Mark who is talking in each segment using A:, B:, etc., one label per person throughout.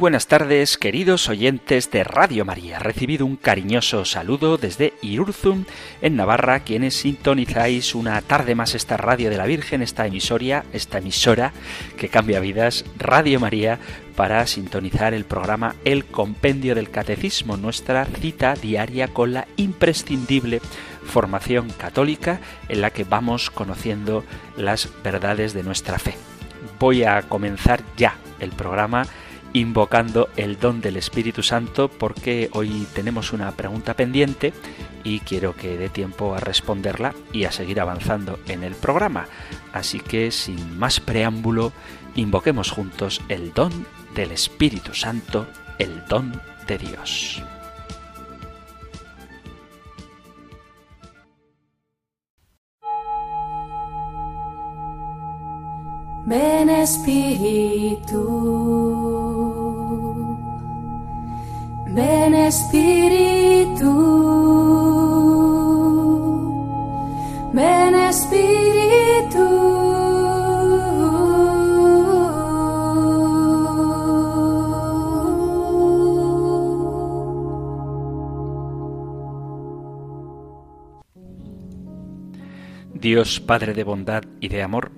A: Buenas tardes, queridos oyentes de Radio María. Recibido un cariñoso saludo desde Irurzum, en Navarra, quienes sintonizáis una tarde más esta Radio de la Virgen, esta emisoria, esta emisora que cambia vidas, Radio María, para sintonizar el programa El Compendio del Catecismo, nuestra cita diaria con la imprescindible formación católica en la que vamos conociendo las verdades de nuestra fe. Voy a comenzar ya el programa invocando el don del Espíritu Santo porque hoy tenemos una pregunta pendiente y quiero que dé tiempo a responderla y a seguir avanzando en el programa. Así que sin más preámbulo, invoquemos juntos el don del Espíritu Santo, el don de Dios.
B: Ven Espíritu,
A: Dios Padre de bondad y de amor,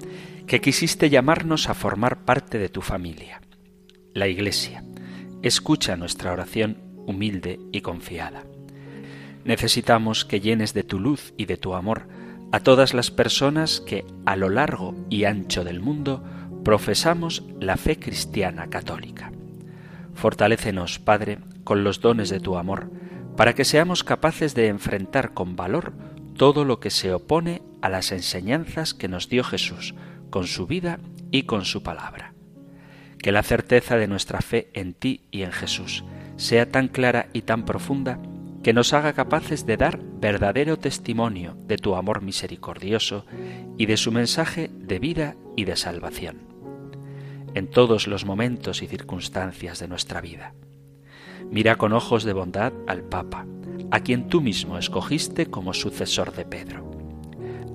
A: que quisiste llamarnos a formar parte de tu familia, la Iglesia. Escucha nuestra oración humilde y confiada. Necesitamos que llenes de tu luz y de tu amor a todas las personas que a lo largo y ancho del mundo profesamos la fe cristiana católica. Fortalécenos, Padre, con los dones de tu amor, para que seamos capaces de enfrentar con valor todo lo que se opone a las enseñanzas que nos dio Jesús, con su vida y con su palabra. Que la certeza de nuestra fe en ti y en Jesús sea tan clara y tan profunda que nos haga capaces de dar verdadero testimonio de tu amor misericordioso y de su mensaje de vida y de salvación, en todos los momentos y circunstancias de nuestra vida. Mira con ojos de bondad al Papa, a quien tú mismo escogiste como sucesor de Pedro.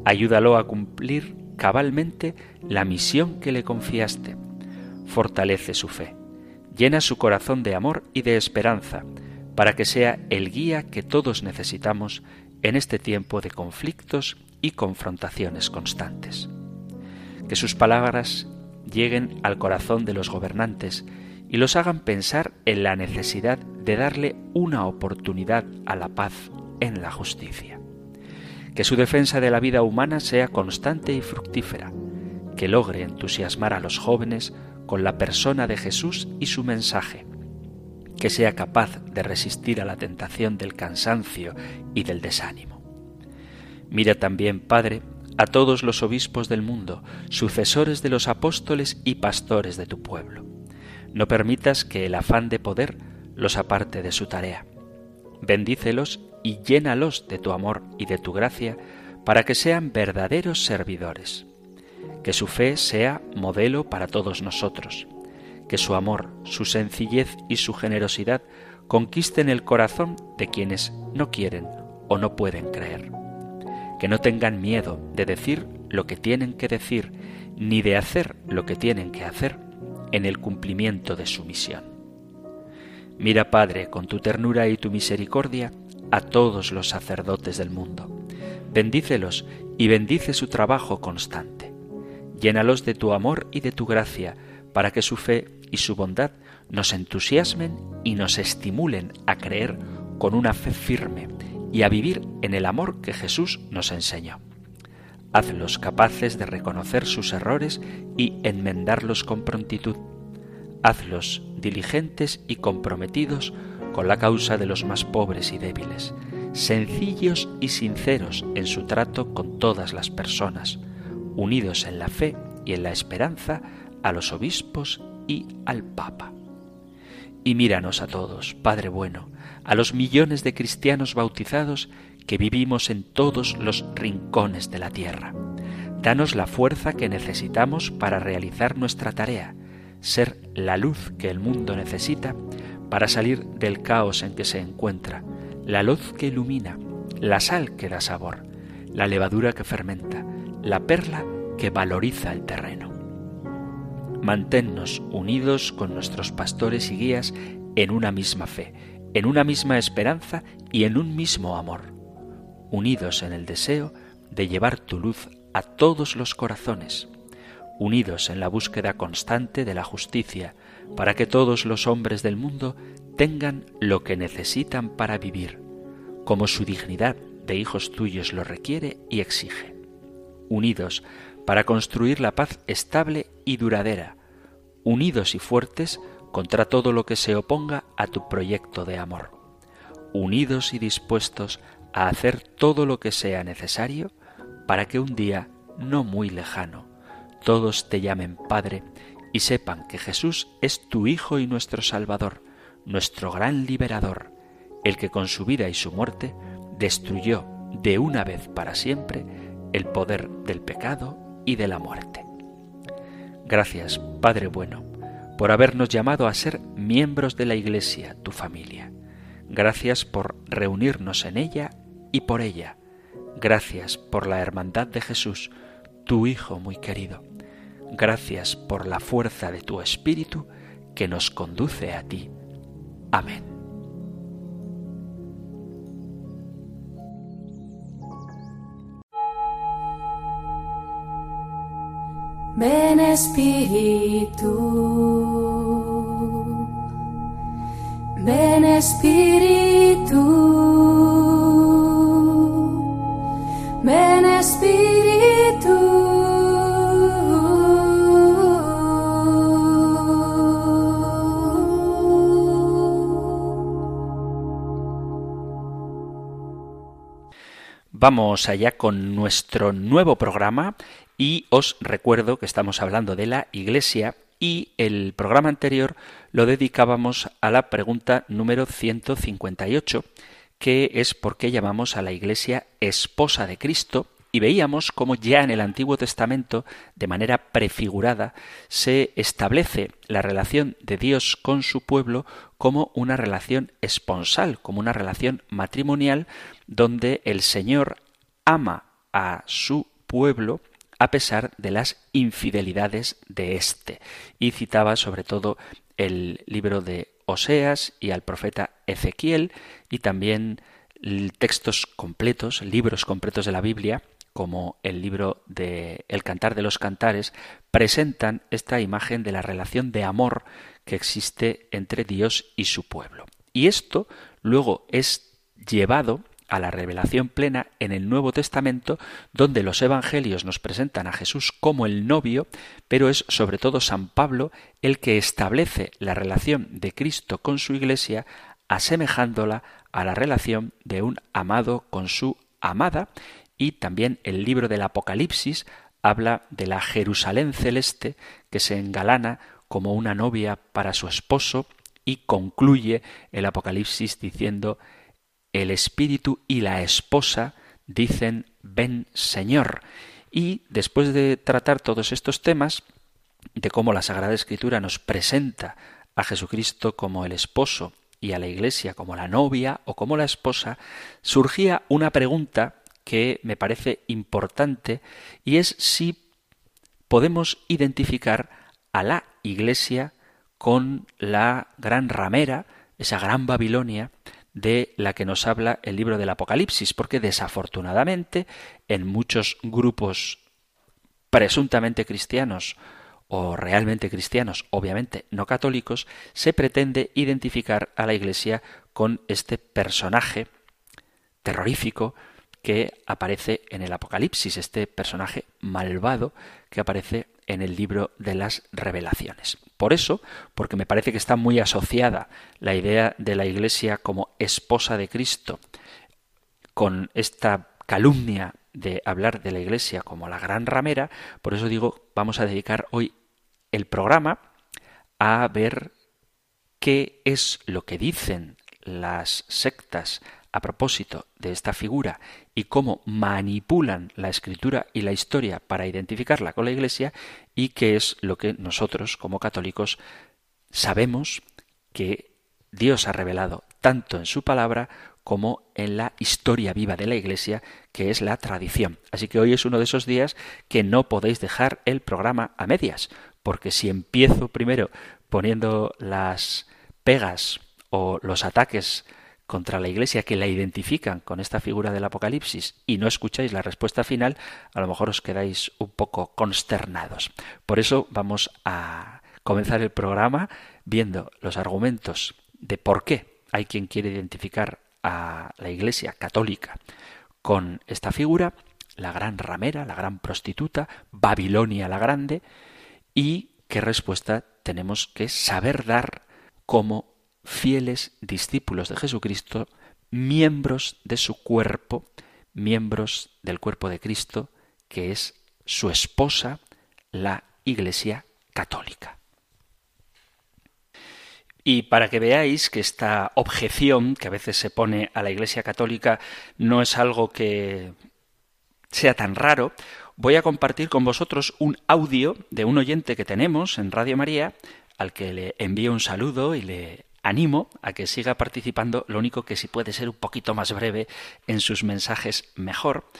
A: Ayúdalo a cumplir cabalmente la misión que le confiaste. Fortalece su fe, llena su corazón de amor y de esperanza, para que sea el guía que todos necesitamos en este tiempo de conflictos y confrontaciones constantes. Que sus palabras lleguen al corazón de los gobernantes y los hagan pensar en la necesidad de darle una oportunidad a la paz en la justicia. Que su defensa de la vida humana sea constante y fructífera, que logre entusiasmar a los jóvenes con la persona de Jesús y su mensaje, que sea capaz de resistir a la tentación del cansancio y del desánimo. Mira también, Padre, a todos los obispos del mundo, sucesores de los apóstoles y pastores de tu pueblo. No permitas que el afán de poder los aparte de su tarea. Bendícelos y llénalos de tu amor y de tu gracia para que sean verdaderos servidores. Que su fe sea modelo para todos nosotros. Que su amor, su sencillez y su generosidad conquisten el corazón de quienes no quieren o no pueden creer. Que no tengan miedo de decir lo que tienen que decir, ni de hacer lo que tienen que hacer en el cumplimiento de su misión. Mira, Padre, con tu ternura y tu misericordia, a todos los sacerdotes del mundo. Bendícelos y bendice su trabajo constante. Llénalos de tu amor y de tu gracia, para que su fe y su bondad nos entusiasmen y nos estimulen a creer con una fe firme y a vivir en el amor que Jesús nos enseñó. Hazlos capaces de reconocer sus errores y enmendarlos con prontitud. Hazlos diligentes y comprometidos con la causa de los más pobres y débiles, sencillos y sinceros en su trato con todas las personas, unidos en la fe y en la esperanza a los obispos y al Papa. y míranos a todos, Padre bueno, a los millones de cristianos bautizados que vivimos en todos los rincones de la tierra. Danos la fuerza que necesitamos para realizar nuestra tarea, ser la luz que el mundo necesita para salir del caos en que se encuentra, la luz que ilumina, la sal que da sabor, la levadura que fermenta, la perla que valoriza el terreno. Manténnos unidos con nuestros pastores y guías en una misma fe, en una misma esperanza y en un mismo amor, unidos en el deseo de llevar tu luz a todos los corazones, unidos en la búsqueda constante de la justicia, para que todos los hombres del mundo tengan lo que necesitan para vivir, como su dignidad de hijos tuyos lo requiere y exige, unidos para construir la paz estable y duradera, unidos y fuertes contra todo lo que se oponga a tu proyecto de amor, unidos y dispuestos a hacer todo lo que sea necesario para que un día no muy lejano todos te llamen Padre y sepan que Jesús es tu Hijo y nuestro Salvador, nuestro gran liberador, el que con su vida y su muerte destruyó de una vez para siempre el poder del pecado y de la muerte. Gracias, Padre bueno, por habernos llamado a ser miembros de la Iglesia, tu familia. Gracias por reunirnos en ella y por ella. Gracias por la hermandad de Jesús, tu Hijo muy querido. Gracias por la fuerza de tu Espíritu que nos conduce a ti. Amén.
B: Ven Espíritu, ven Espíritu, ven Espíritu.
A: Vamos allá con nuestro nuevo programa y os recuerdo que estamos hablando de la Iglesia y el programa anterior lo dedicábamos a la pregunta número 158, que es por qué llamamos a la Iglesia esposa de Cristo. Y veíamos cómo ya en el Antiguo Testamento, de manera prefigurada, se establece la relación de Dios con su pueblo como una relación esponsal, como una relación matrimonial, donde el Señor ama a su pueblo a pesar de las infidelidades de éste. Y citaba sobre todo el libro de Oseas y al profeta Ezequiel y también textos completos, libros completos de la Biblia, como el libro de El Cantar de los Cantares, presentan esta imagen de la relación de amor que existe entre Dios y su pueblo. Y esto luego es llevado a la revelación plena en el Nuevo Testamento, donde los Evangelios nos presentan a Jesús como el novio, pero es sobre todo San Pablo el que establece la relación de Cristo con su Iglesia, asemejándola a la relación de un amado con su amada, y también el libro del Apocalipsis habla de la Jerusalén celeste que se engalana como una novia para su esposo y concluye el Apocalipsis diciendo el espíritu y la esposa dicen ven Señor. Y después de tratar todos estos temas, de cómo la Sagrada Escritura nos presenta a Jesucristo como el esposo y a la Iglesia como la novia o como la esposa, surgía una pregunta que me parece importante y es si podemos identificar a la Iglesia con la gran ramera, esa gran Babilonia, de la que nos habla el libro del Apocalipsis, porque desafortunadamente en muchos grupos presuntamente cristianos o realmente cristianos, obviamente no católicos, se pretende identificar a la Iglesia con este personaje terrorífico que aparece en el Apocalipsis, este personaje malvado que aparece en el libro de las revelaciones. Por eso, porque me parece que está muy asociada la idea de la Iglesia como esposa de Cristo con esta calumnia de hablar de la Iglesia como la gran ramera, por eso digo, vamos a dedicar hoy el programa a ver qué es lo que dicen las sectas a propósito de esta figura y cómo manipulan la escritura y la historia para identificarla con la Iglesia y qué es lo que nosotros como católicos sabemos que Dios ha revelado tanto en su palabra como en la historia viva de la Iglesia, que es la tradición. Así que hoy es uno de esos días que no podéis dejar el programa a medias, porque si empiezo primero poniendo las pegas o los ataques contra la Iglesia que la identifican con esta figura del Apocalipsis y no escucháis la respuesta final, a lo mejor os quedáis un poco consternados. Por eso vamos a comenzar el programa viendo los argumentos de por qué hay quien quiere identificar a la Iglesia católica con esta figura, la gran ramera, la gran prostituta, Babilonia la grande, y qué respuesta tenemos que saber dar como fieles discípulos de Jesucristo, miembros de su cuerpo, miembros del cuerpo de Cristo, que es su esposa, la Iglesia católica. Y para que veáis que esta objeción que a veces se pone a la Iglesia Católica no es algo que sea tan raro, voy a compartir con vosotros un audio de un oyente que tenemos en Radio María, al que le envío un saludo y le animo a que siga participando, lo único que si puede ser un poquito más breve en sus mensajes mejor.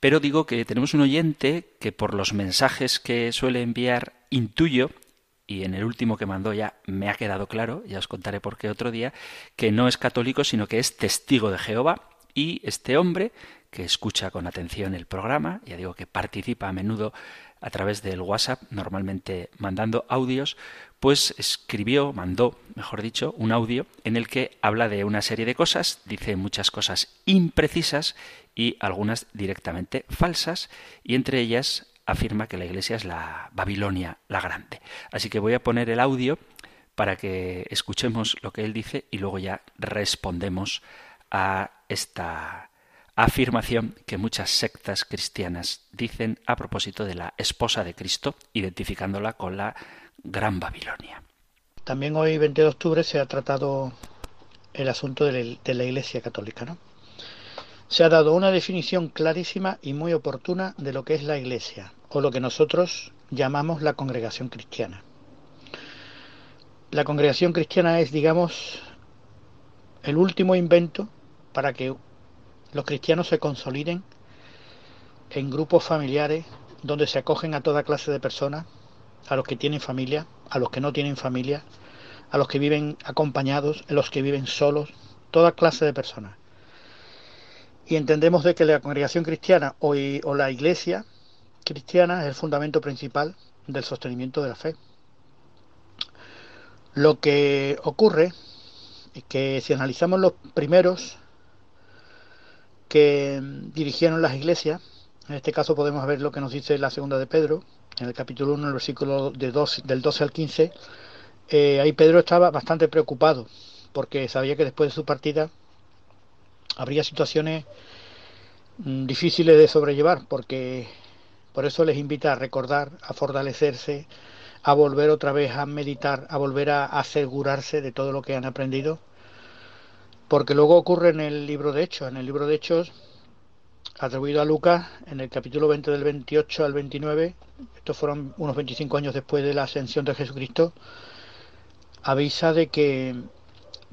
A: Pero digo que tenemos un oyente que por los mensajes que suele enviar intuyo y en el último que mandó ya me ha quedado claro, ya os contaré por qué otro día, que no es católico, sino que es testigo de Jehová. Y este hombre, que escucha con atención el programa, ya digo que participa a menudo a través del WhatsApp, normalmente mandando audios, pues escribió, mandó, mejor dicho, un audio en el que habla de una serie de cosas, dice muchas cosas imprecisas y algunas directamente falsas, y entre ellas afirma que la iglesia es la Babilonia la Grande. Así que voy a poner el audio para que escuchemos lo que él dice y luego ya respondemos a esta afirmación que muchas sectas cristianas dicen a propósito de la esposa de Cristo, identificándola con la Gran Babilonia.
C: También hoy, 20 de octubre, se ha tratado el asunto de la, Iglesia Católica, ¿no? se ha dado una definición clarísima y muy oportuna de lo que es la Iglesia, o lo que nosotros llamamos la congregación cristiana. La congregación cristiana es, digamos, el último invento para que los cristianos se consoliden en grupos familiares donde se acogen a toda clase de personas, a los que tienen familia, a los que no tienen familia, a los que viven acompañados, a los que viven solos, toda clase de personas y entendemos de que la congregación cristiana o, o la iglesia cristiana es el fundamento principal del sostenimiento de la fe. Lo que ocurre es que si analizamos los primeros que dirigieron las iglesias, en este caso podemos ver lo que nos dice la segunda de Pedro, en el capítulo 1, el versículo de del 12 al 15, eh, ahí Pedro estaba bastante preocupado porque sabía que después de su partida habría situaciones mm, difíciles de sobrellevar porque por eso les invita a recordar, a fortalecerse, a volver otra vez a meditar, a volver a asegurarse de todo lo que han aprendido. Porque luego ocurre en el libro de Hechos, en el libro de Hechos atribuido a Lucas, en el capítulo 20 del 28 al 29, estos fueron unos 25 años después de la ascensión de Jesucristo, avisa de que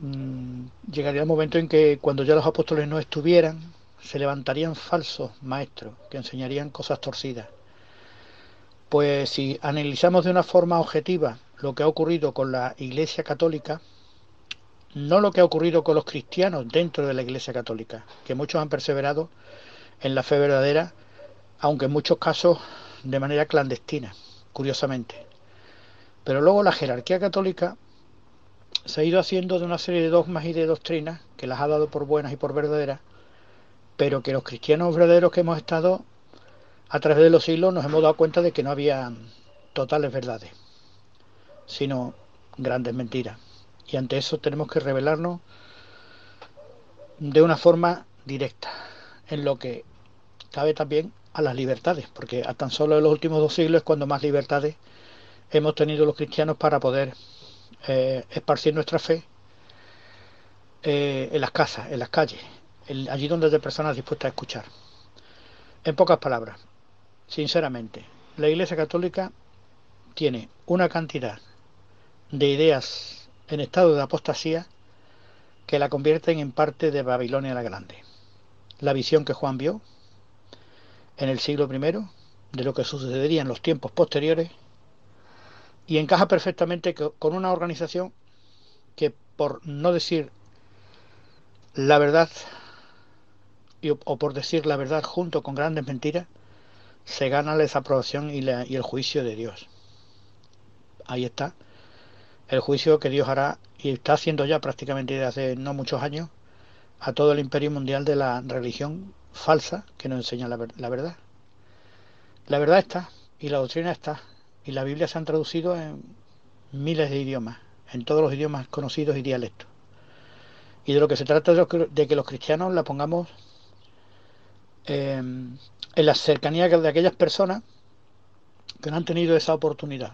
C: Mm, llegaría el momento en que cuando ya los apóstoles no estuvieran, se levantarían falsos maestros que enseñarían cosas torcidas. Pues si analizamos de una forma objetiva lo que ha ocurrido con la Iglesia Católica, no lo que ha ocurrido con los cristianos dentro de la Iglesia Católica, que muchos han perseverado en la fe verdadera, aunque en muchos casos de manera clandestina, curiosamente. Pero luego la jerarquía católica se ha ido haciendo de una serie de dogmas y de doctrinas que las ha dado por buenas y por verdaderas, pero que los cristianos verdaderos que hemos estado a través de los siglos nos hemos dado cuenta de que no había totales verdades, sino grandes mentiras. Y ante eso tenemos que revelarnos de una forma directa, en lo que cabe también a las libertades, porque tan solo en los últimos dos siglos es cuando más libertades hemos tenido los cristianos para poder eh, esparcir nuestra fe eh, en las casas, en las calles, allí donde hay personas dispuestas a escuchar. En pocas palabras, sinceramente, la Iglesia Católica tiene una cantidad de ideas en estado de apostasía que la convierten en parte de Babilonia la Grande. La visión que Juan vio en el siglo I de lo que sucedería en los tiempos posteriores y encaja perfectamente con una organización que, por no decir la verdad, o por decir la verdad junto con grandes mentiras, se gana la desaprobación y, y el juicio de Dios. Ahí está el juicio que Dios hará y está haciendo ya prácticamente desde hace no muchos años a todo el imperio mundial de la religión falsa que nos enseña la, verdad. La verdad está y la doctrina está y la Biblia se han traducido en miles de idiomas, en todos los idiomas conocidos y dialectos. Y de lo que se trata es de que los cristianos la pongamos em, en la cercanía de aquellas personas que no han tenido esa oportunidad.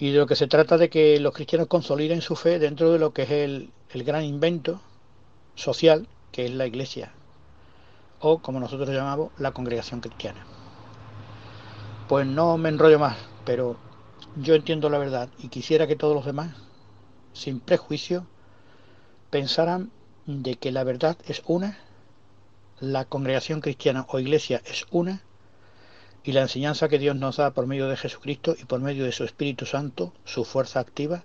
C: Y de lo que se trata de que los cristianos consoliden su fe dentro de lo que es el, gran invento social que es la iglesia, o como nosotros llamamos, la congregación cristiana. Pues no me enrollo más, pero yo entiendo la verdad y quisiera que todos los demás, sin prejuicio, pensaran de que la verdad es una, la congregación cristiana o iglesia es una, y la enseñanza que Dios nos da por medio de Jesucristo y por medio de su Espíritu Santo, su fuerza activa,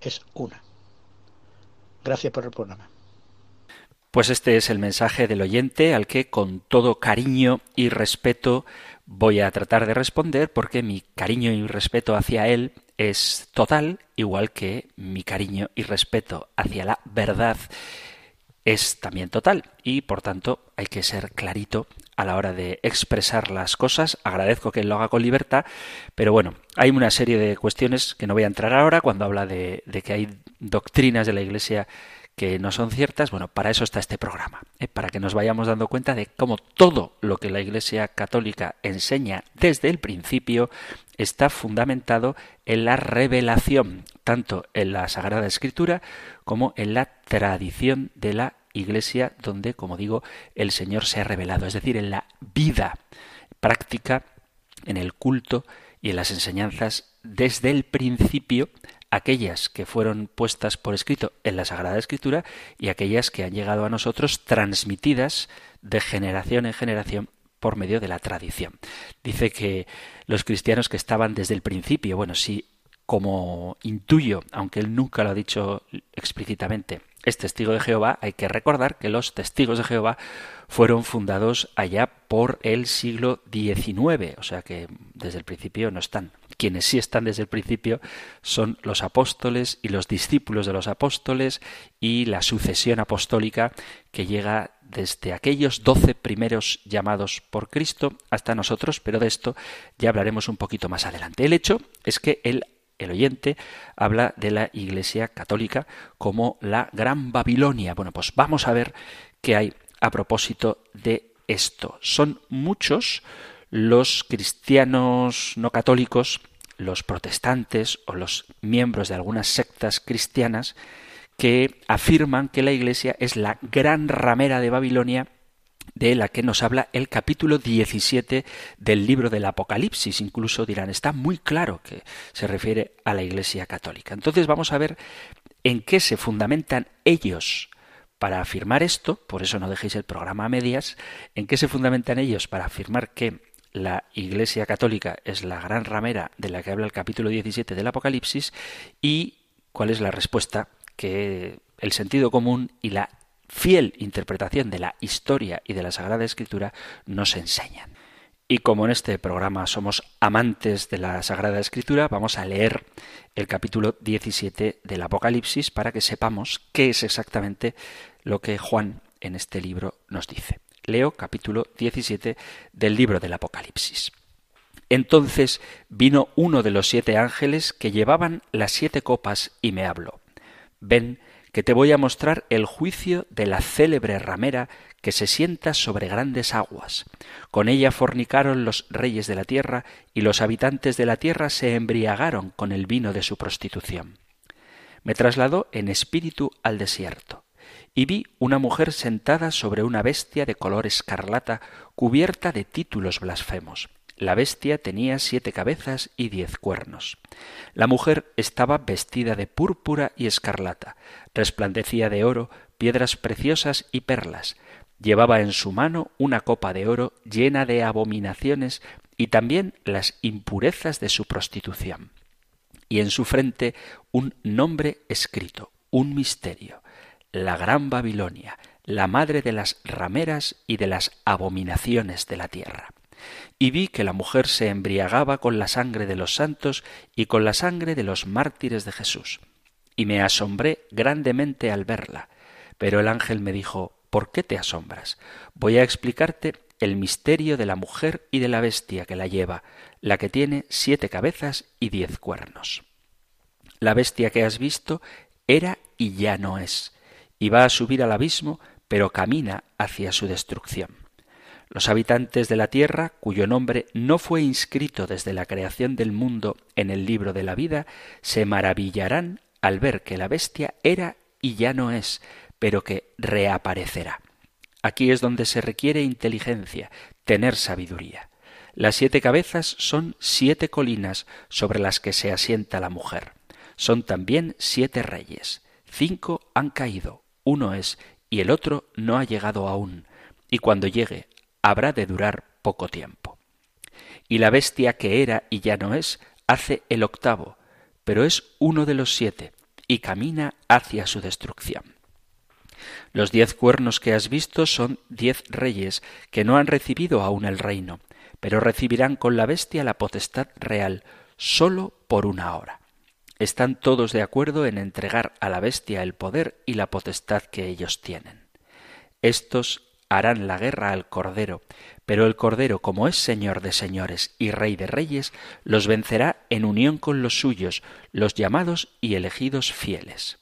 C: es una. Gracias por el programa.
A: Pues este es el mensaje del oyente al que con todo cariño y respeto voy a tratar de responder porque mi cariño y respeto hacia él es total, igual que mi cariño y respeto hacia la verdad es también total y por tanto hay que ser clarito a la hora de expresar las cosas. Agradezco que él lo haga con libertad, pero bueno, hay una serie de cuestiones que no voy a entrar ahora cuando habla de, que hay doctrinas de la Iglesia que no son ciertas, bueno, para eso está este programa, ¿eh? para que nos vayamos dando cuenta de cómo todo lo que la Iglesia Católica enseña desde el principio está fundamentado en la revelación, tanto en la Sagrada Escritura como en la tradición de la Iglesia, donde, como digo, el Señor se ha revelado, es decir, en la vida práctica, en el culto y en las enseñanzas desde el principio aquellas que fueron puestas por escrito en la Sagrada Escritura y aquellas que han llegado a nosotros transmitidas de generación en generación por medio de la tradición. Dice que los cristianos que estaban desde el principio, bueno, sí, como intuyo, aunque él nunca lo ha dicho explícitamente, es testigo de Jehová, hay que recordar que los testigos de Jehová fueron fundados allá por el siglo XIX, o sea que desde el principio no están. Quienes sí están desde el principio son los apóstoles y los discípulos de los apóstoles y la sucesión apostólica que llega desde aquellos doce primeros llamados por Cristo hasta nosotros, pero de esto ya hablaremos un poquito más adelante. El hecho es que el el oyente habla de la Iglesia Católica como la Gran Babilonia. Bueno, pues vamos a ver qué hay a propósito de esto. Son muchos los cristianos no católicos, los protestantes o los miembros de algunas sectas cristianas que afirman que la Iglesia es la gran ramera de Babilonia de la que nos habla el capítulo 17 del libro del Apocalipsis. Incluso dirán, está muy claro que se refiere a la Iglesia Católica. Entonces vamos a ver en qué se fundamentan ellos para afirmar esto, por eso no dejéis el programa a medias, en qué se fundamentan ellos para afirmar que la Iglesia Católica es la gran ramera de la que habla el capítulo 17 del Apocalipsis y cuál es la respuesta que el sentido común y la fiel interpretación de la historia y de la Sagrada Escritura nos enseñan. Y como en este programa somos amantes de la Sagrada Escritura, vamos a leer el capítulo 17 del Apocalipsis para que sepamos qué es exactamente lo que Juan en este libro nos dice. Leo capítulo 17 del libro del Apocalipsis. Entonces vino uno de los siete ángeles que llevaban las siete copas y me habló ven que te voy a mostrar el juicio de la célebre ramera que se sienta sobre grandes aguas. Con ella fornicaron los reyes de la tierra, y los habitantes de la tierra se embriagaron con el vino de su prostitución. Me trasladó en espíritu al desierto, y vi una mujer sentada sobre una bestia de color escarlata cubierta de títulos blasfemos. La bestia tenía siete cabezas y diez cuernos. La mujer estaba vestida de púrpura y escarlata, resplandecía de oro, piedras preciosas y perlas. Llevaba en su mano una copa de oro llena de abominaciones y también las impurezas de su prostitución. Y en su frente un nombre escrito, un misterio, la Gran Babilonia, la madre de las rameras y de las abominaciones de la tierra y vi que la mujer se embriagaba con la sangre de los santos y con la sangre de los mártires de Jesús. Y me asombré grandemente al verla. Pero el ángel me dijo ¿Por qué te asombras? Voy a explicarte el misterio de la mujer y de la bestia que la lleva, la que tiene siete cabezas y diez cuernos. La bestia que has visto era y ya no es, y va a subir al abismo, pero camina hacia su destrucción. Los habitantes de la tierra, cuyo nombre no fue inscrito desde la creación del mundo en el libro de la vida, se maravillarán al ver que la bestia era y ya no es, pero que reaparecerá. Aquí es donde se requiere inteligencia, tener sabiduría. Las siete cabezas son siete colinas sobre las que se asienta la mujer. Son también siete reyes. Cinco han caído, uno es, y el otro no ha llegado aún. Y cuando llegue habrá de durar poco tiempo. Y la bestia que era y ya no es, hace el octavo, pero es uno de los siete, y camina hacia su destrucción. Los diez cuernos que has visto son diez reyes que no han recibido aún el reino, pero recibirán con la bestia la potestad real, sólo por una hora. Están todos de acuerdo en entregar a la bestia el poder y la potestad que ellos tienen. Estos harán la guerra al Cordero, pero el Cordero, como es Señor de señores y Rey de reyes, los vencerá en unión con los suyos, los llamados y elegidos fieles.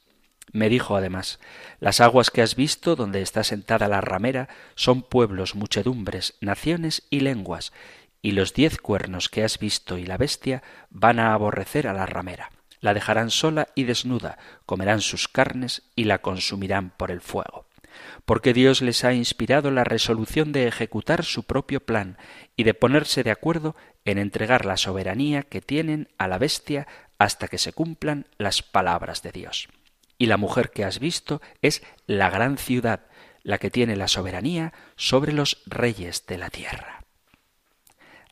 A: Me dijo además, las aguas que has visto donde está sentada la ramera son pueblos, muchedumbres, naciones y lenguas, y los diez cuernos que has visto y la bestia van a aborrecer a la ramera. La dejarán sola y desnuda, comerán sus carnes y la consumirán por el fuego porque Dios les ha inspirado la resolución de ejecutar su propio plan y de ponerse de acuerdo en entregar la soberanía que tienen a la bestia hasta que se cumplan las palabras de Dios. Y la mujer que has visto es la gran ciudad, la que tiene la soberanía sobre los reyes de la tierra.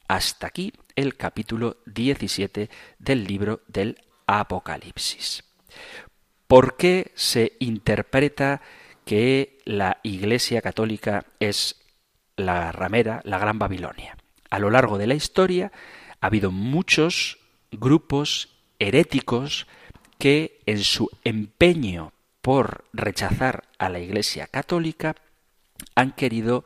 A: Hasta aquí el capítulo 17 del libro del Apocalipsis. ¿Por qué se interpreta que la Iglesia católica es la ramera, la Gran Babilonia. A lo largo de la historia ha habido muchos grupos heréticos que en su empeño por rechazar a la Iglesia católica han querido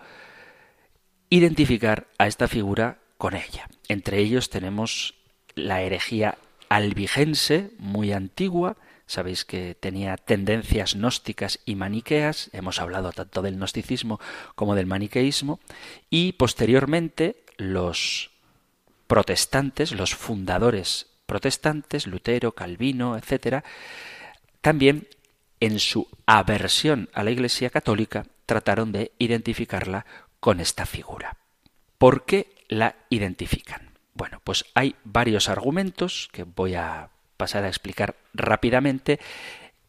A: identificar a esta figura con ella. Entre ellos tenemos la herejía albigense, muy antigua, Sabéis que tenía tendencias gnósticas y maniqueas, hemos hablado tanto del gnosticismo como del maniqueísmo, y posteriormente los protestantes, los fundadores protestantes, Lutero, Calvino, etc., también en su aversión a la Iglesia católica trataron de identificarla con esta figura. ¿Por qué la identifican? Bueno, pues hay varios argumentos que voy a pasar a explicar rápidamente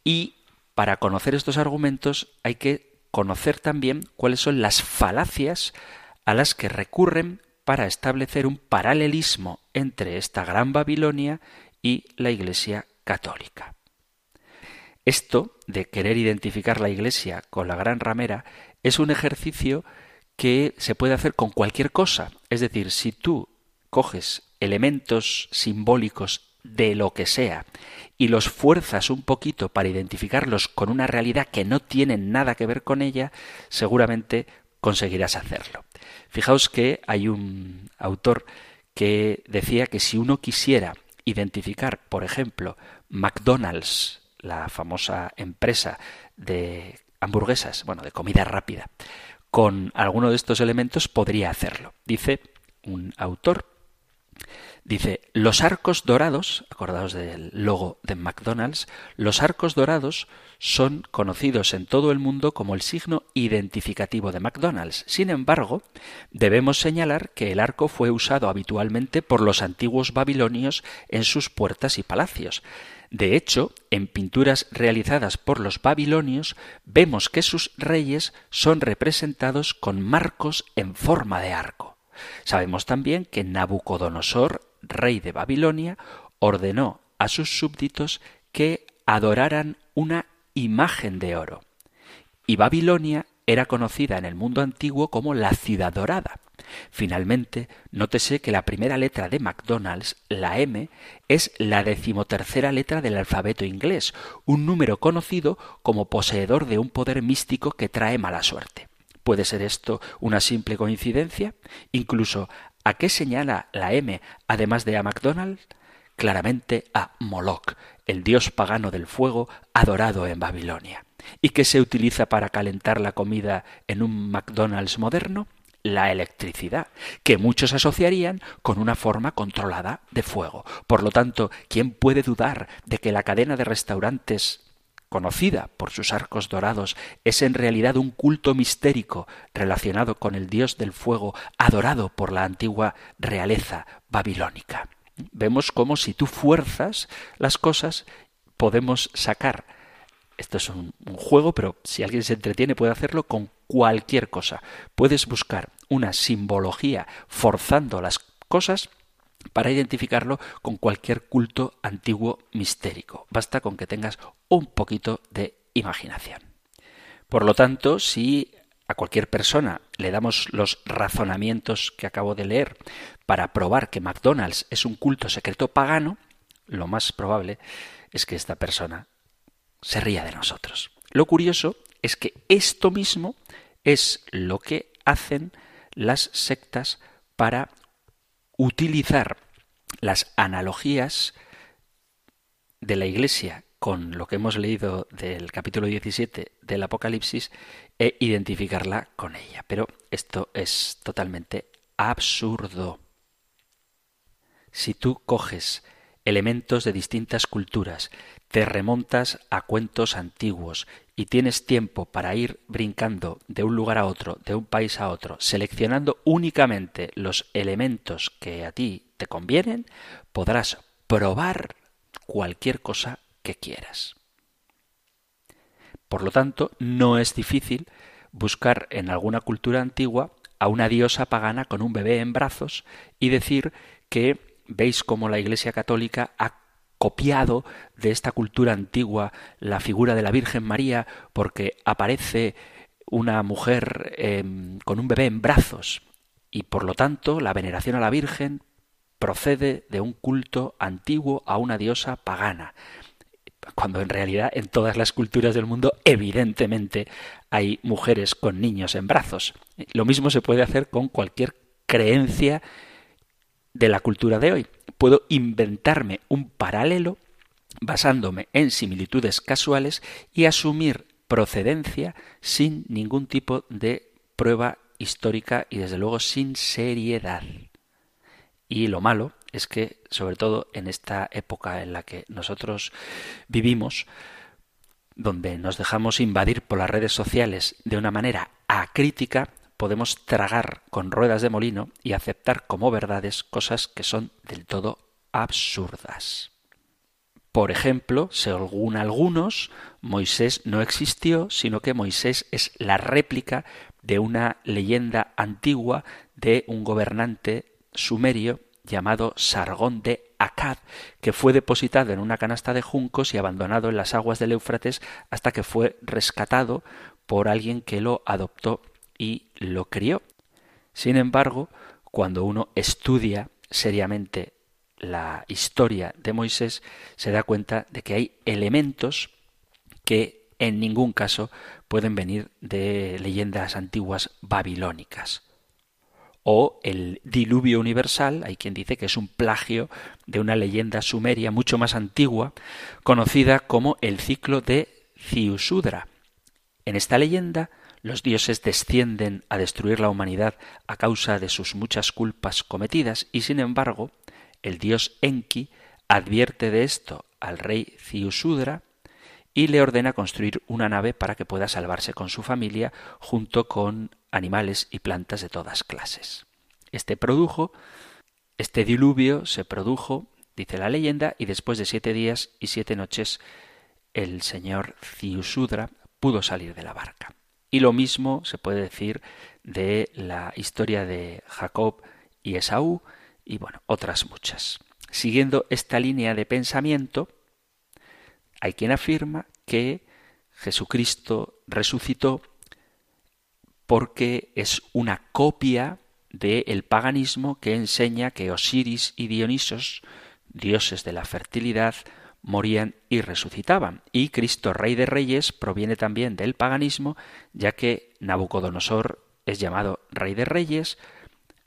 A: y para conocer estos argumentos hay que conocer también cuáles son las falacias a las que recurren para establecer un paralelismo entre esta gran Babilonia y la Iglesia católica. Esto de querer identificar la Iglesia con la gran ramera es un ejercicio que se puede hacer con cualquier cosa. Es decir, si tú coges elementos simbólicos de lo que sea y los fuerzas un poquito para identificarlos con una realidad que no tiene nada que ver con ella, seguramente conseguirás hacerlo. Fijaos que hay un autor que decía que si uno quisiera identificar, por ejemplo, McDonald's, la famosa empresa de hamburguesas, bueno, de comida rápida, con alguno de estos elementos podría hacerlo. Dice un autor Dice, los arcos dorados, acordados del logo de McDonald's, los arcos dorados son conocidos en todo el mundo como el signo identificativo de McDonald's. Sin embargo, debemos señalar que el arco fue usado habitualmente por los antiguos babilonios en sus puertas y palacios. De hecho, en pinturas realizadas por los babilonios vemos que sus reyes son representados con marcos en forma de arco. Sabemos también que Nabucodonosor rey de Babilonia, ordenó a sus súbditos que adoraran una imagen de oro. Y Babilonia era conocida en el mundo antiguo como la ciudad dorada. Finalmente, nótese que la primera letra de McDonald's, la M, es la decimotercera letra del alfabeto inglés, un número conocido como poseedor de un poder místico que trae mala suerte. ¿Puede ser esto una simple coincidencia? Incluso ¿A qué señala la M además de a McDonald's? Claramente a Moloch, el dios pagano del fuego adorado en Babilonia. ¿Y qué se utiliza para calentar la comida en un McDonald's moderno? La electricidad, que muchos asociarían con una forma controlada de fuego. Por lo tanto, ¿quién puede dudar de que la cadena de restaurantes conocida por sus arcos dorados, es en realidad un culto mistérico relacionado con el dios del fuego adorado por la antigua realeza babilónica. Vemos cómo si tú fuerzas las cosas podemos sacar esto es un, un, juego, pero si alguien se entretiene puede hacerlo con cualquier cosa. Puedes buscar una simbología forzando las cosas para identificarlo con cualquier culto antiguo mistérico. Basta con que tengas un poquito de imaginación. Por lo tanto, si a cualquier persona le damos los razonamientos que acabo de leer para probar que McDonald's es un culto secreto pagano, lo más probable es que esta persona se ría de nosotros. Lo curioso es que esto mismo es lo que hacen las sectas para utilizar las analogías de la Iglesia con lo que hemos leído del capítulo 17 del Apocalipsis e identificarla con ella. Pero esto es totalmente absurdo. Si tú coges elementos de distintas culturas, te remontas a cuentos antiguos y tienes tiempo para ir brincando de un lugar a otro, de un país a otro, seleccionando únicamente los elementos que a ti te convienen, podrás probar cualquier cosa que quieras. Por lo tanto, no es difícil buscar en alguna cultura antigua a una diosa pagana con un bebé en brazos y decir que veis cómo la Iglesia Católica ha copiado de esta cultura antigua la figura de la Virgen María porque aparece una mujer em, con un bebé en brazos y por lo tanto la veneración a la Virgen procede de un culto antiguo a una diosa pagana cuando en realidad en todas las culturas del mundo evidentemente hay mujeres con niños en brazos. Lo mismo se puede hacer con cualquier creencia de la cultura de hoy. Puedo inventarme un paralelo basándome en similitudes casuales y asumir procedencia sin ningún tipo de prueba histórica y desde luego sin seriedad. Y lo malo es que, sobre todo en esta época en la que nosotros vivimos, donde nos dejamos invadir por las redes sociales de una manera acrítica, podemos tragar con ruedas de molino y aceptar como verdades cosas que son del todo absurdas. Por ejemplo, según algunos, Moisés no existió, sino que Moisés es la réplica de una leyenda antigua de un gobernante sumerio llamado Sargón de Akkad, que fue depositado en una canasta de juncos y abandonado en las aguas del Éufrates hasta que fue rescatado por alguien que lo adoptó y lo crió. Sin embargo, cuando uno estudia seriamente la historia de Moisés, se da cuenta de que hay elementos que en ningún caso pueden venir de leyendas antiguas babilónicas. o el diluvio universal, hay quien dice que es un plagio de una leyenda sumeria mucho más antigua, conocida como el ciclo de Ciusudra. En esta leyenda, los dioses descienden a destruir la humanidad a causa de sus muchas culpas cometidas y sin embargo, el dios Enki advierte de esto al rey Ciusudra y le ordena construir una nave para que pueda salvarse con su familia junto con animales y plantas de todas clases. Este produjo, este diluvio se produjo, dice la leyenda, y después de siete días y siete noches el señor Ciusudra pudo salir de la barca. Y lo mismo se puede decir de la historia de Jacob y Esaú y bueno, otras muchas. Siguiendo esta línea de pensamiento, hay quien afirma que Jesucristo resucitó porque es una copia del paganismo que enseña que Osiris y Dionisos, dioses de la fertilidad, morían y resucitaban. Y Cristo, Rey de Reyes, proviene también del paganismo, ya que Nabucodonosor es llamado Rey de Reyes,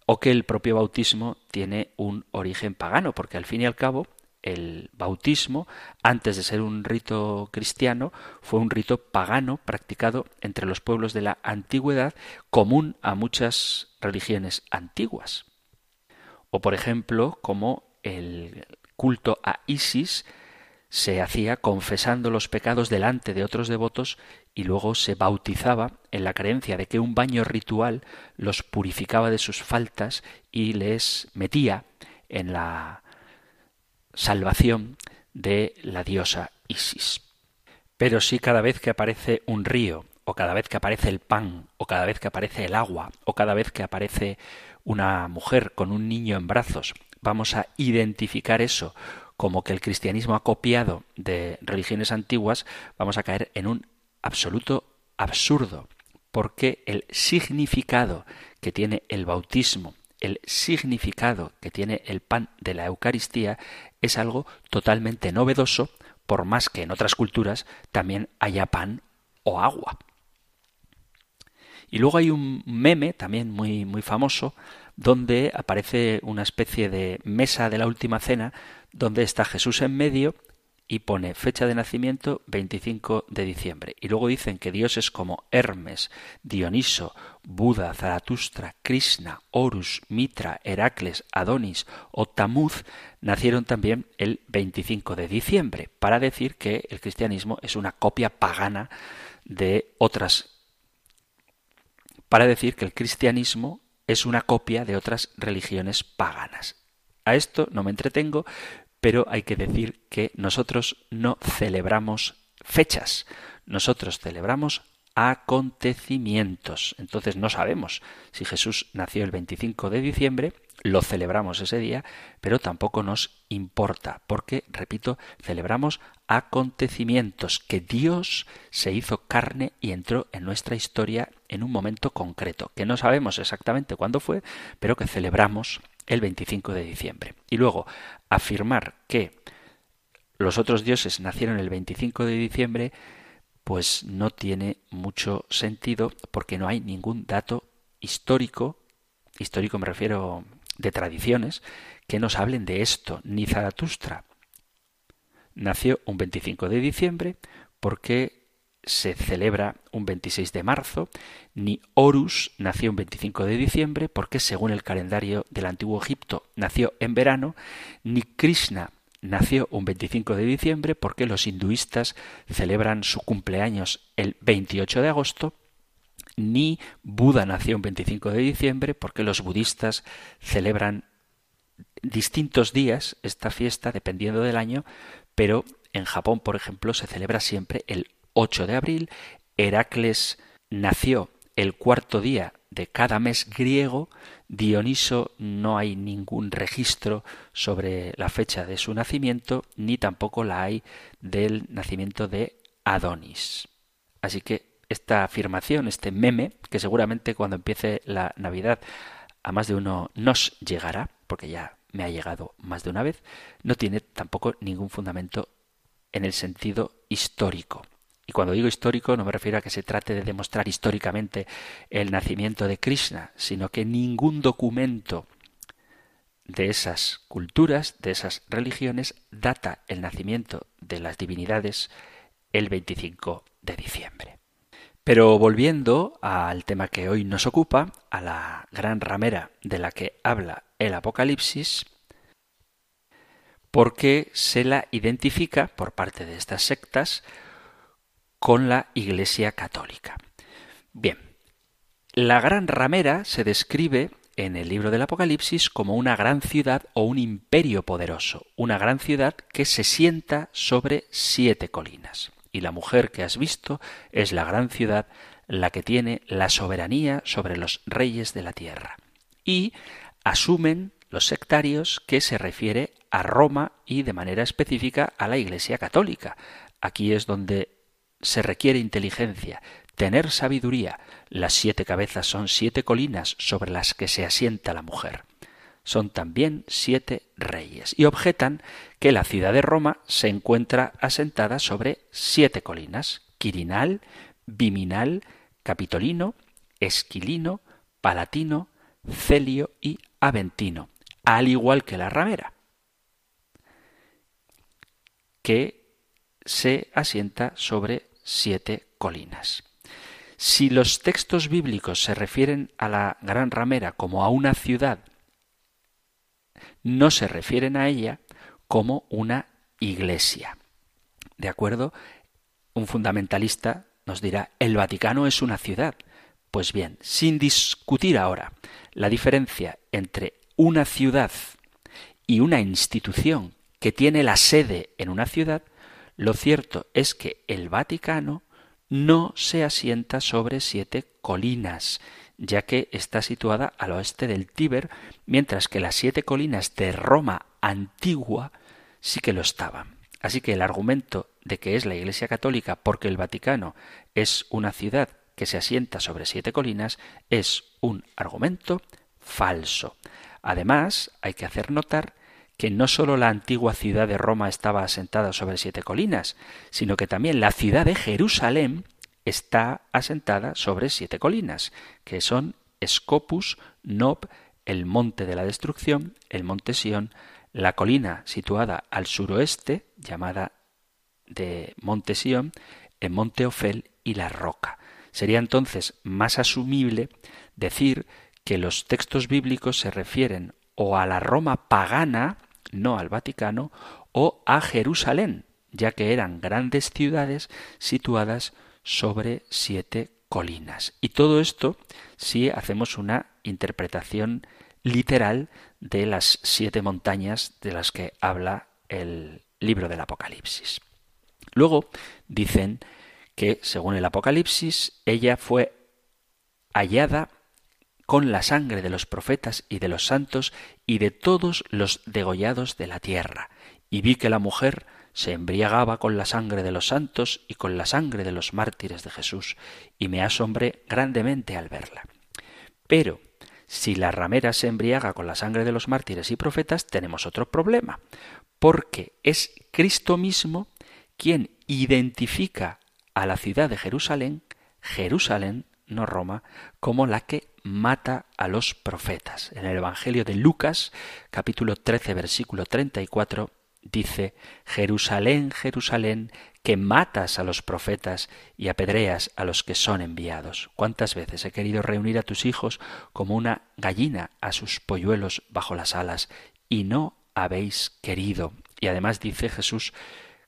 A: o que el propio bautismo tiene un origen pagano, porque al fin y al cabo el bautismo, antes de ser un rito cristiano, fue un rito pagano practicado entre los pueblos de la antigüedad, común a muchas religiones antiguas. O por ejemplo, como el culto a Isis se hacía confesando los pecados delante de otros devotos y luego se bautizaba en la creencia de que un baño ritual los purificaba de sus faltas y les metía en la salvación de la diosa Isis. Pero si cada vez que aparece un río, o cada vez que aparece el pan, o cada vez que aparece el agua, o cada vez que aparece una mujer con un niño en brazos, vamos a identificar eso como que el cristianismo ha copiado de religiones antiguas, vamos a caer en un absoluto absurdo, porque el significado que tiene el bautismo, el significado que tiene el pan de la Eucaristía es algo totalmente novedoso, por más que en otras culturas también haya pan o agua. Y luego hay un meme también muy, muy famoso donde aparece una especie de mesa de la última cena donde está Jesús en medio y pone fecha de nacimiento 25 de diciembre. Y luego dicen que dioses como Hermes, Dioniso, Buda, Zaratustra, Krishna, Horus, Mitra, Heracles, Adonis o Tamuz nacieron también el 25 de diciembre, para decir que el cristianismo es una copia pagana de otras para decir que el cristianismo es una copia de otras religiones paganas. A esto no me entretengo, pero hay que decir que nosotros no celebramos fechas, nosotros celebramos acontecimientos. Entonces no sabemos si Jesús nació el 25 de diciembre, lo celebramos ese día, pero tampoco nos importa, porque, repito, celebramos acontecimientos que Dios se hizo carne y entró en nuestra historia en un momento concreto, que no sabemos exactamente cuándo fue, pero que celebramos el 25 de diciembre. Y luego, afirmar que los otros dioses nacieron el 25 de diciembre, pues no tiene mucho sentido porque no hay ningún dato histórico, histórico me refiero de tradiciones, que nos hablen de esto, ni Zaratustra. Nació un 25 de diciembre porque se celebra un 26 de marzo, ni Horus nació un 25 de diciembre, porque según el calendario del antiguo Egipto nació en verano, ni Krishna nació un 25 de diciembre, porque los hinduistas celebran su cumpleaños el 28 de agosto, ni Buda nació un 25 de diciembre, porque los budistas celebran distintos días esta fiesta dependiendo del año, pero en Japón, por ejemplo, se celebra siempre el 8 de abril, Heracles nació el cuarto día de cada mes griego, Dioniso no hay ningún registro sobre la fecha de su nacimiento, ni tampoco la hay del nacimiento de Adonis. Así que esta afirmación, este meme, que seguramente cuando empiece la Navidad a más de uno nos llegará, porque ya me ha llegado más de una vez, no tiene tampoco ningún fundamento en el sentido histórico. Y cuando digo histórico no me refiero a que se trate de demostrar históricamente el nacimiento de Krishna, sino que ningún documento de esas culturas, de esas religiones, data el nacimiento de las divinidades el 25 de diciembre. Pero volviendo al tema que hoy nos ocupa, a la gran ramera de la que habla el Apocalipsis, porque se la identifica por parte de estas sectas con la Iglesia Católica. Bien, la gran ramera se describe en el libro del Apocalipsis como una gran ciudad o un imperio poderoso, una gran ciudad que se sienta sobre siete colinas. Y la mujer que has visto es la gran ciudad, la que tiene la soberanía sobre los reyes de la tierra. Y asumen los sectarios que se refiere a Roma y de manera específica a la Iglesia Católica. Aquí es donde se requiere inteligencia, tener sabiduría. Las siete cabezas son siete colinas sobre las que se asienta la mujer. Son también siete reyes. Y objetan que la ciudad de Roma se encuentra asentada sobre siete colinas. Quirinal, Viminal, Capitolino, Esquilino, Palatino, Celio y Aventino, al igual que la ramera, que se asienta sobre siete colinas. Si los textos bíblicos se refieren a la Gran Ramera como a una ciudad, no se refieren a ella como una iglesia. ¿De acuerdo? Un fundamentalista nos dirá, el Vaticano es una ciudad. Pues bien, sin discutir ahora la diferencia entre una ciudad y una institución que tiene la sede en una ciudad, lo cierto es que el Vaticano no se asienta sobre siete colinas, ya que está situada al oeste del Tíber, mientras que las siete colinas de Roma antigua sí que lo estaban. Así que el argumento de que es la Iglesia Católica porque el Vaticano es una ciudad que se asienta sobre siete colinas es un argumento falso. Además, hay que hacer notar que no sólo la antigua ciudad de Roma estaba asentada sobre siete colinas, sino que también la ciudad de Jerusalén está asentada sobre siete colinas, que son Scopus, Nob, el monte de la destrucción, el monte Sión, la colina situada al suroeste, llamada de monte Sión, el monte Ofel y la roca. Sería entonces más asumible decir que los textos bíblicos se refieren o a la Roma pagana, no al Vaticano, o a Jerusalén, ya que eran grandes ciudades situadas sobre siete colinas. Y todo esto si hacemos una interpretación literal de las siete montañas de las que habla el libro del Apocalipsis. Luego dicen que, según el Apocalipsis, ella fue hallada con la sangre de los profetas y de los santos y de todos los degollados de la tierra. Y vi que la mujer se embriagaba con la sangre de los santos y con la sangre de los mártires de Jesús, y me asombré grandemente al verla. Pero si la ramera se embriaga con la sangre de los mártires y profetas, tenemos otro problema, porque es Cristo mismo quien identifica a la ciudad de Jerusalén, Jerusalén, no Roma, como la que mata a los profetas. En el Evangelio de Lucas, capítulo 13, versículo 34, dice, Jerusalén, Jerusalén, que matas a los profetas y apedreas a los que son enviados. ¿Cuántas veces he querido reunir a tus hijos como una gallina a sus polluelos bajo las alas, y no habéis querido? Y además dice Jesús,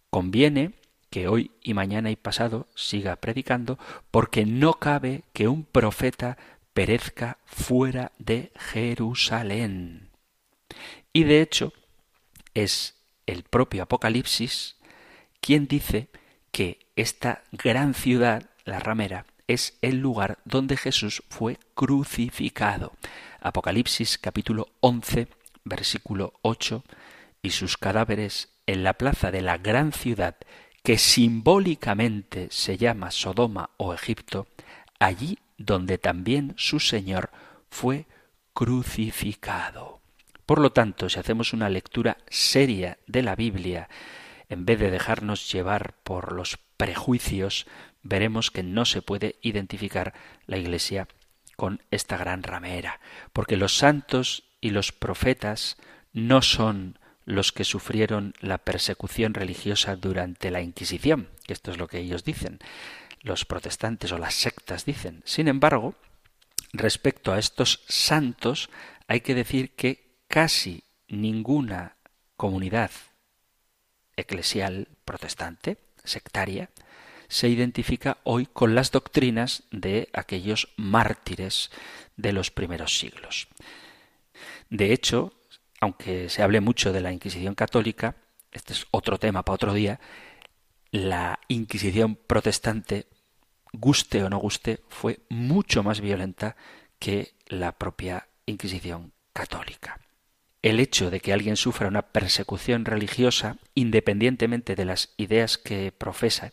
A: conviene que hoy y mañana y pasado siga predicando, porque no cabe que un profeta perezca fuera de Jerusalén. Y de hecho es el propio Apocalipsis quien dice que esta gran ciudad, la ramera, es el lugar donde Jesús fue crucificado. Apocalipsis capítulo 11, versículo 8, y sus cadáveres en la plaza de la gran ciudad que simbólicamente se llama Sodoma o Egipto, allí donde también su Señor fue crucificado. Por lo tanto, si hacemos una lectura seria de la Biblia, en vez de dejarnos llevar por los prejuicios, veremos que no se puede identificar la Iglesia con esta gran ramera, porque los santos y los profetas no son los que sufrieron la persecución religiosa durante la Inquisición, que esto es lo que ellos dicen, los protestantes o las sectas dicen. Sin embargo, respecto a estos santos, hay que decir que casi ninguna comunidad eclesial protestante, sectaria, se identifica hoy con las doctrinas de aquellos mártires de los primeros siglos. De hecho, aunque se hable mucho de la Inquisición católica, este es otro tema para otro día, la Inquisición protestante, guste o no guste, fue mucho más violenta que la propia Inquisición católica. El hecho de que alguien sufra una persecución religiosa, independientemente de las ideas que profesa,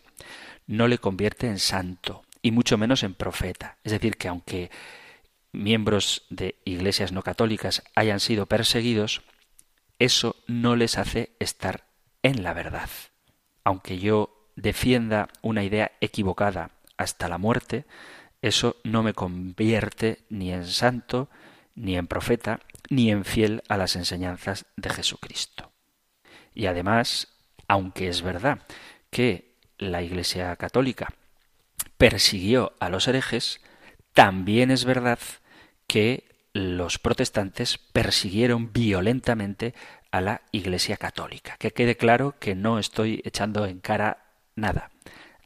A: no le convierte en santo, y mucho menos en profeta. Es decir, que aunque miembros de iglesias no católicas hayan sido perseguidos, eso no les hace estar en la verdad. Aunque yo defienda una idea equivocada hasta la muerte, eso no me convierte ni en santo, ni en profeta, ni en fiel a las enseñanzas de Jesucristo. Y además, aunque es verdad que la Iglesia católica persiguió a los herejes, también es verdad que los protestantes persiguieron violentamente a la Iglesia católica. Que quede claro que no estoy echando en cara nada.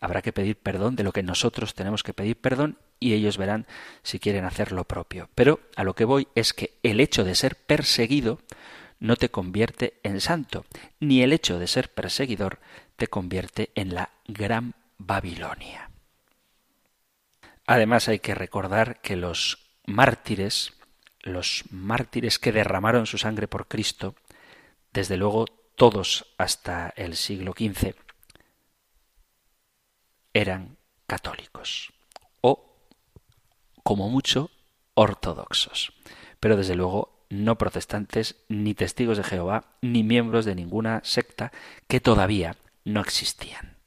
A: Habrá que pedir perdón de lo que nosotros tenemos que pedir perdón y ellos verán si quieren hacer lo propio. Pero a lo que voy es que el hecho de ser perseguido no te convierte en santo, ni el hecho de ser perseguidor te convierte en la gran Babilonia. Además hay que recordar que los mártires, los mártires que derramaron su sangre por Cristo, desde luego todos hasta el siglo XV, eran católicos o, como mucho, ortodoxos, pero desde luego no protestantes, ni testigos de Jehová, ni miembros de ninguna secta que todavía no existían.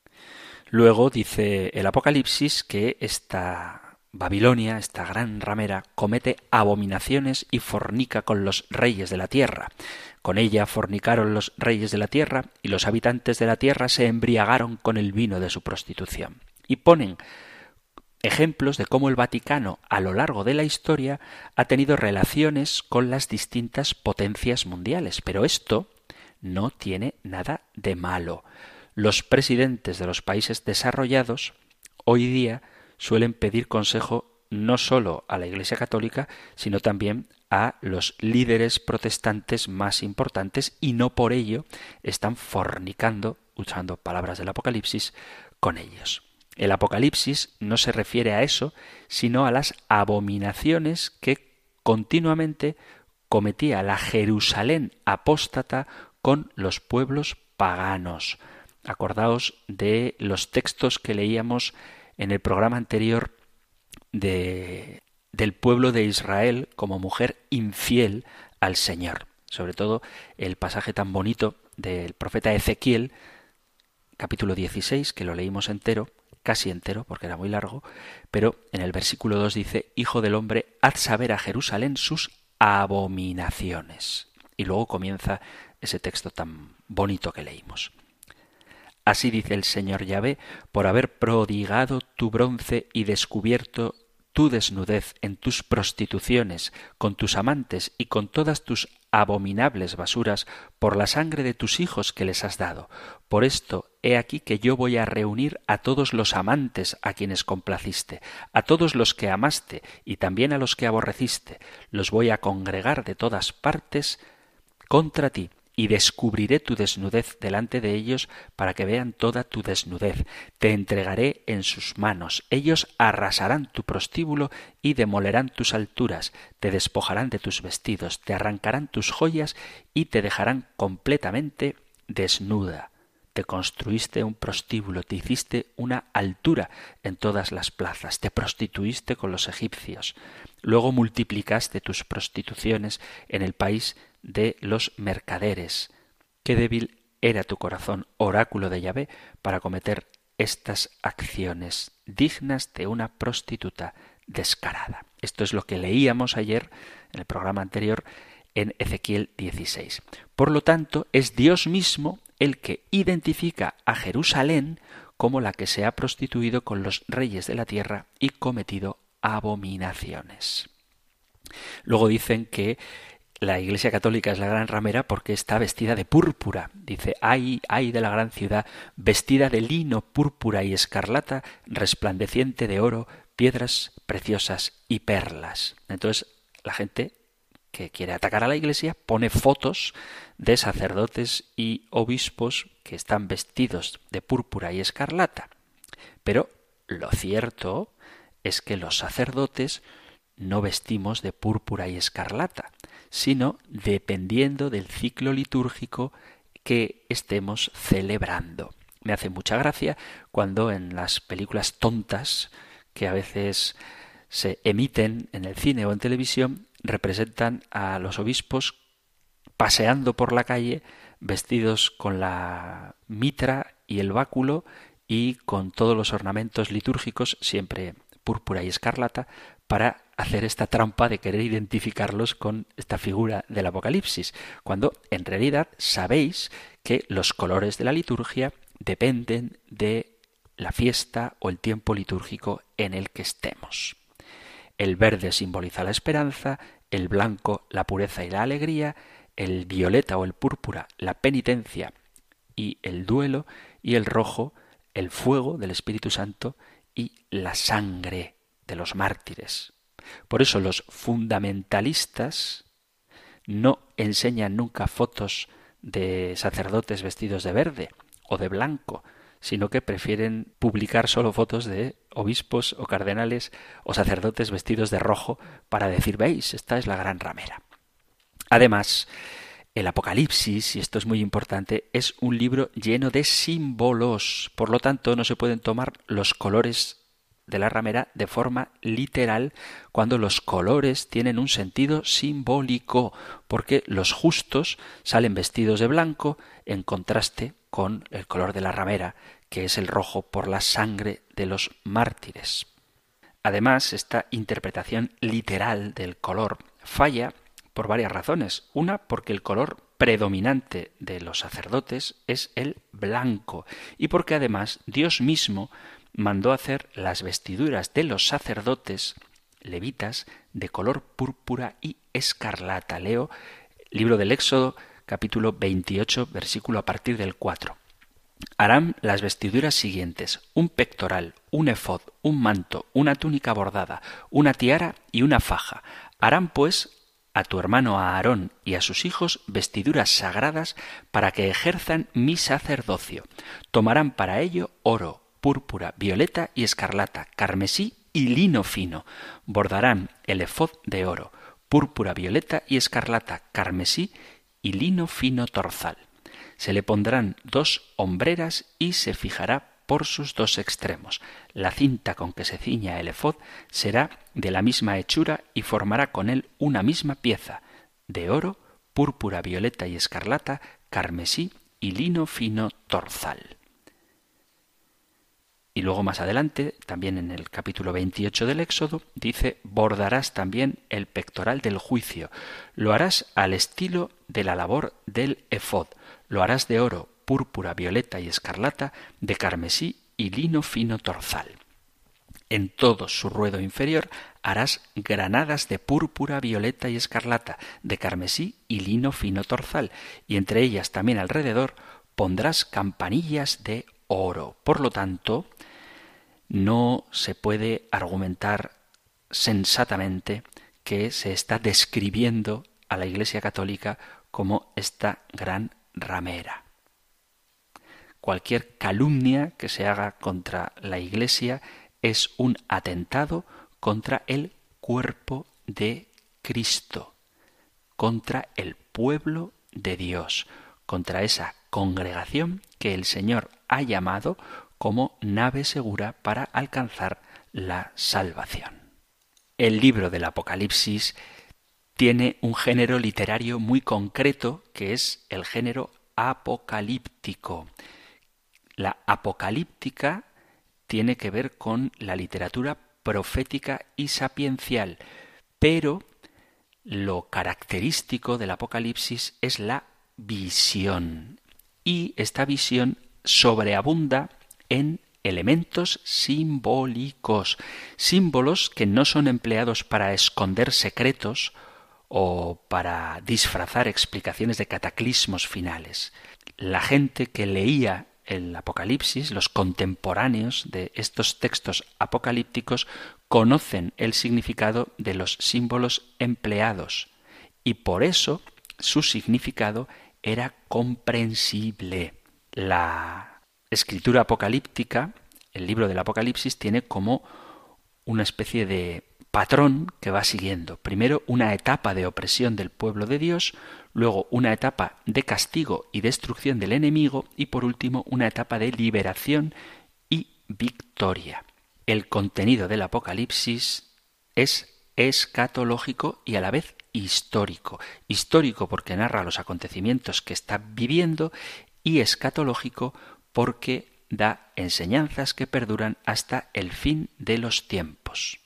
A: Luego dice el Apocalipsis que esta Babilonia, esta gran ramera, comete abominaciones y fornica con los reyes de la tierra. Con ella fornicaron los reyes de la tierra y los habitantes de la tierra se embriagaron con el vino de su prostitución. Y ponen ejemplos de cómo el Vaticano a lo largo de la historia ha tenido relaciones con las distintas potencias mundiales. Pero esto no tiene nada de malo. Los presidentes de los países desarrollados hoy día suelen pedir consejo no solo a la Iglesia Católica, sino también a los líderes protestantes más importantes y no por ello están fornicando, usando palabras del Apocalipsis, con ellos. El Apocalipsis no se refiere a eso, sino a las abominaciones que continuamente cometía la Jerusalén apóstata con los pueblos paganos. Acordaos de los textos que leíamos en el programa anterior de, del pueblo de Israel como mujer infiel al Señor. Sobre todo el pasaje tan bonito del profeta Ezequiel, capítulo 16, que lo leímos entero, casi entero, porque era muy largo, pero en el versículo 2 dice, Hijo del hombre, haz saber a Jerusalén sus abominaciones. Y luego comienza ese texto tan bonito que leímos. Así dice el Señor Yahvé, por haber prodigado tu bronce y descubierto tu desnudez en tus prostituciones, con tus amantes y con todas tus abominables basuras, por la sangre de tus hijos que les has dado. Por esto he aquí que yo voy a reunir a todos los amantes a quienes complaciste, a todos los que amaste y también a los que aborreciste, los voy a congregar de todas partes contra ti y descubriré tu desnudez delante de ellos para que vean toda tu desnudez. Te entregaré en sus manos. Ellos arrasarán tu prostíbulo y demolerán tus alturas. Te despojarán de tus vestidos, te arrancarán tus joyas y te dejarán completamente desnuda. Te construiste un prostíbulo, te hiciste una altura en todas las plazas, te prostituiste con los egipcios. Luego multiplicaste tus prostituciones en el país de los mercaderes. Qué débil era tu corazón, oráculo de Yahvé, para cometer estas acciones dignas de una prostituta descarada. Esto es lo que leíamos ayer en el programa anterior en Ezequiel 16. Por lo tanto, es Dios mismo el que identifica a Jerusalén como la que se ha prostituido con los reyes de la tierra y cometido abominaciones. Luego dicen que la Iglesia Católica es la gran ramera porque está vestida de púrpura. Dice, ay, ay de la gran ciudad, vestida de lino, púrpura y escarlata, resplandeciente de oro, piedras preciosas y perlas. Entonces, la gente que quiere atacar a la Iglesia pone fotos de sacerdotes y obispos que están vestidos de púrpura y escarlata. Pero lo cierto es que los sacerdotes no vestimos de púrpura y escarlata, sino dependiendo del ciclo litúrgico que estemos celebrando. Me hace mucha gracia cuando en las películas tontas que a veces se emiten en el cine o en televisión representan a los obispos paseando por la calle vestidos con la mitra y el báculo y con todos los ornamentos litúrgicos, siempre púrpura y escarlata, para hacer esta trampa de querer identificarlos con esta figura del Apocalipsis, cuando en realidad sabéis que los colores de la liturgia dependen de la fiesta o el tiempo litúrgico en el que estemos. El verde simboliza la esperanza, el blanco la pureza y la alegría, el violeta o el púrpura la penitencia y el duelo, y el rojo el fuego del Espíritu Santo y la sangre de los mártires. Por eso los fundamentalistas no enseñan nunca fotos de sacerdotes vestidos de verde o de blanco, sino que prefieren publicar solo fotos de obispos o cardenales o sacerdotes vestidos de rojo para decir, veis, esta es la gran ramera. Además, el Apocalipsis, y esto es muy importante, es un libro lleno de símbolos. Por lo tanto, no se pueden tomar los colores de la ramera de forma literal cuando los colores tienen un sentido simbólico, porque los justos salen vestidos de blanco en contraste con el color de la ramera, que es el rojo por la sangre de los mártires. Además, esta interpretación literal del color falla por varias razones. Una, porque el color predominante de los sacerdotes es el blanco y porque además Dios mismo mandó hacer las vestiduras de los sacerdotes levitas de color púrpura y escarlata. Leo libro del Éxodo capítulo 28 versículo a partir del 4. Harán las vestiduras siguientes, un pectoral, un efod, un manto, una túnica bordada, una tiara y una faja. Harán pues a tu hermano Aarón y a sus hijos vestiduras sagradas para que ejerzan mi sacerdocio. Tomarán para ello oro, púrpura, violeta y escarlata, carmesí y lino fino. Bordarán el efod de oro, púrpura, violeta y escarlata, carmesí y lino fino torzal. Se le pondrán dos hombreras y se fijará por sus dos extremos. La cinta con que se ciña el efod será de la misma hechura y formará con él una misma pieza de oro, púrpura, violeta y escarlata, carmesí y lino fino torzal. Y luego más adelante, también en el capítulo 28 del Éxodo, dice, bordarás también el pectoral del juicio, lo harás al estilo de la labor del efod, lo harás de oro, púrpura, violeta y escarlata, de carmesí y lino fino torzal. En todo su ruedo inferior harás granadas de púrpura, violeta y escarlata, de carmesí y lino fino torzal, y entre ellas también alrededor pondrás campanillas de oro. Por lo tanto, no se puede argumentar sensatamente que se está describiendo a la Iglesia Católica como esta gran ramera. Cualquier calumnia que se haga contra la Iglesia es un atentado contra el cuerpo de Cristo, contra el pueblo de Dios, contra esa congregación que el Señor ha llamado como nave segura para alcanzar la salvación. El libro del Apocalipsis tiene un género literario muy concreto que es el género apocalíptico. La apocalíptica tiene que ver con la literatura profética y sapiencial, pero lo característico del Apocalipsis es la visión. Y esta visión sobreabunda en elementos simbólicos, símbolos que no son empleados para esconder secretos o para disfrazar explicaciones de cataclismos finales. La gente que leía el Apocalipsis, los contemporáneos de estos textos apocalípticos, conocen el significado de los símbolos empleados y por eso su significado era comprensible. La escritura apocalíptica, el libro del Apocalipsis, tiene como una especie de patrón que va siguiendo. Primero una etapa de opresión del pueblo de Dios, luego una etapa de castigo y destrucción del enemigo y por último una etapa de liberación y victoria. El contenido del Apocalipsis es escatológico y a la vez histórico. Histórico porque narra los acontecimientos que está viviendo y escatológico porque da enseñanzas que perduran hasta el fin de los tiempos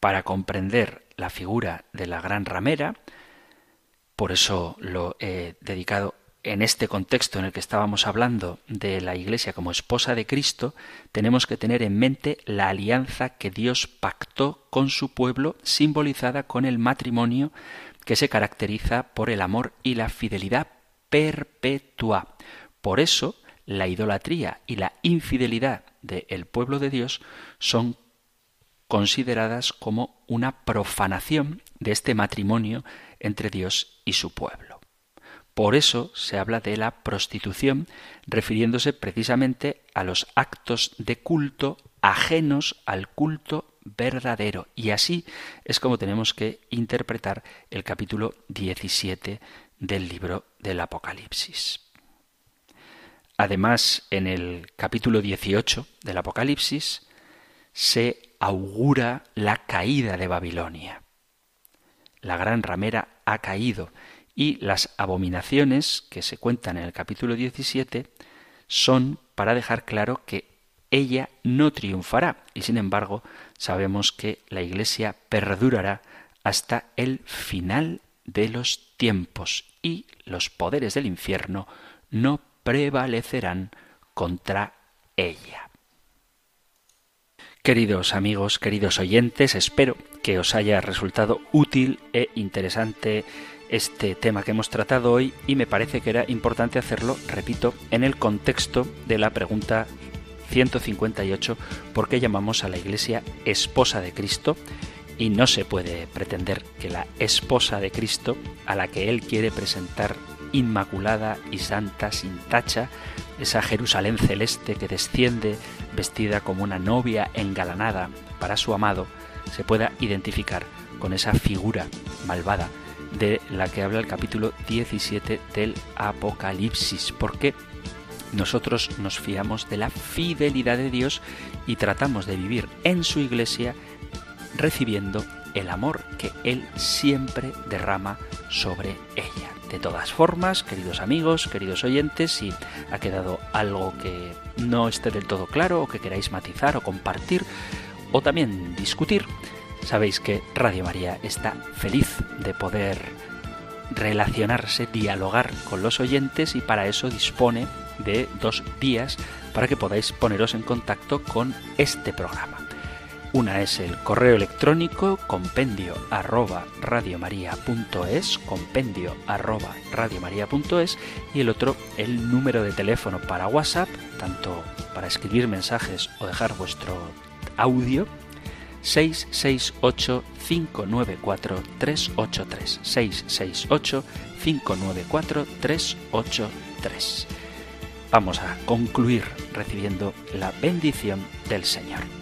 A: para comprender la figura de la gran ramera, por eso lo he dedicado en este contexto en el que estábamos hablando de la Iglesia como esposa de Cristo, tenemos que tener en mente la alianza que Dios pactó con su pueblo, simbolizada con el matrimonio que se caracteriza por el amor y la fidelidad perpetua. Por eso, la idolatría y la infidelidad del pueblo de Dios son consideradas como una profanación de este matrimonio entre Dios y su pueblo. Por eso se habla de la prostitución, refiriéndose precisamente a los actos de culto ajenos al culto verdadero. Y así es como tenemos que interpretar el capítulo 17 del libro del Apocalipsis. Además, en el capítulo 18 del Apocalipsis se augura la caída de Babilonia. La gran ramera ha caído y las abominaciones que se cuentan en el capítulo 17 son para dejar claro que ella no triunfará y sin embargo sabemos que la Iglesia perdurará hasta el final de los tiempos y los poderes del infierno no prevalecerán contra ella. Queridos amigos, queridos oyentes, espero que os haya resultado útil e interesante este tema que hemos tratado hoy y me parece que era importante hacerlo, repito, en el contexto de la pregunta 158, ¿por qué llamamos a la Iglesia esposa de Cristo? Y no se puede pretender que la esposa de Cristo, a la que Él quiere presentar inmaculada y santa, sin tacha, esa Jerusalén celeste que desciende vestida como una novia engalanada para su amado, se pueda identificar con esa figura malvada de la que habla el capítulo 17 del Apocalipsis, porque nosotros nos fiamos de la fidelidad de Dios y tratamos de vivir en su iglesia recibiendo el amor que Él siempre derrama sobre ella. De todas formas, queridos amigos, queridos oyentes, si ha quedado algo que no esté del todo claro o que queráis matizar o compartir o también discutir, sabéis que Radio María está feliz de poder relacionarse, dialogar con los oyentes y para eso dispone de dos vías para que podáis poneros en contacto con este programa. Una es el correo electrónico compendio arroba radiomaria.es, compendio arroba radiomaria.es y el otro el número de teléfono para WhatsApp, tanto para escribir mensajes o dejar vuestro audio, 668 594 383 668 594 383. Vamos a concluir recibiendo la bendición del Señor.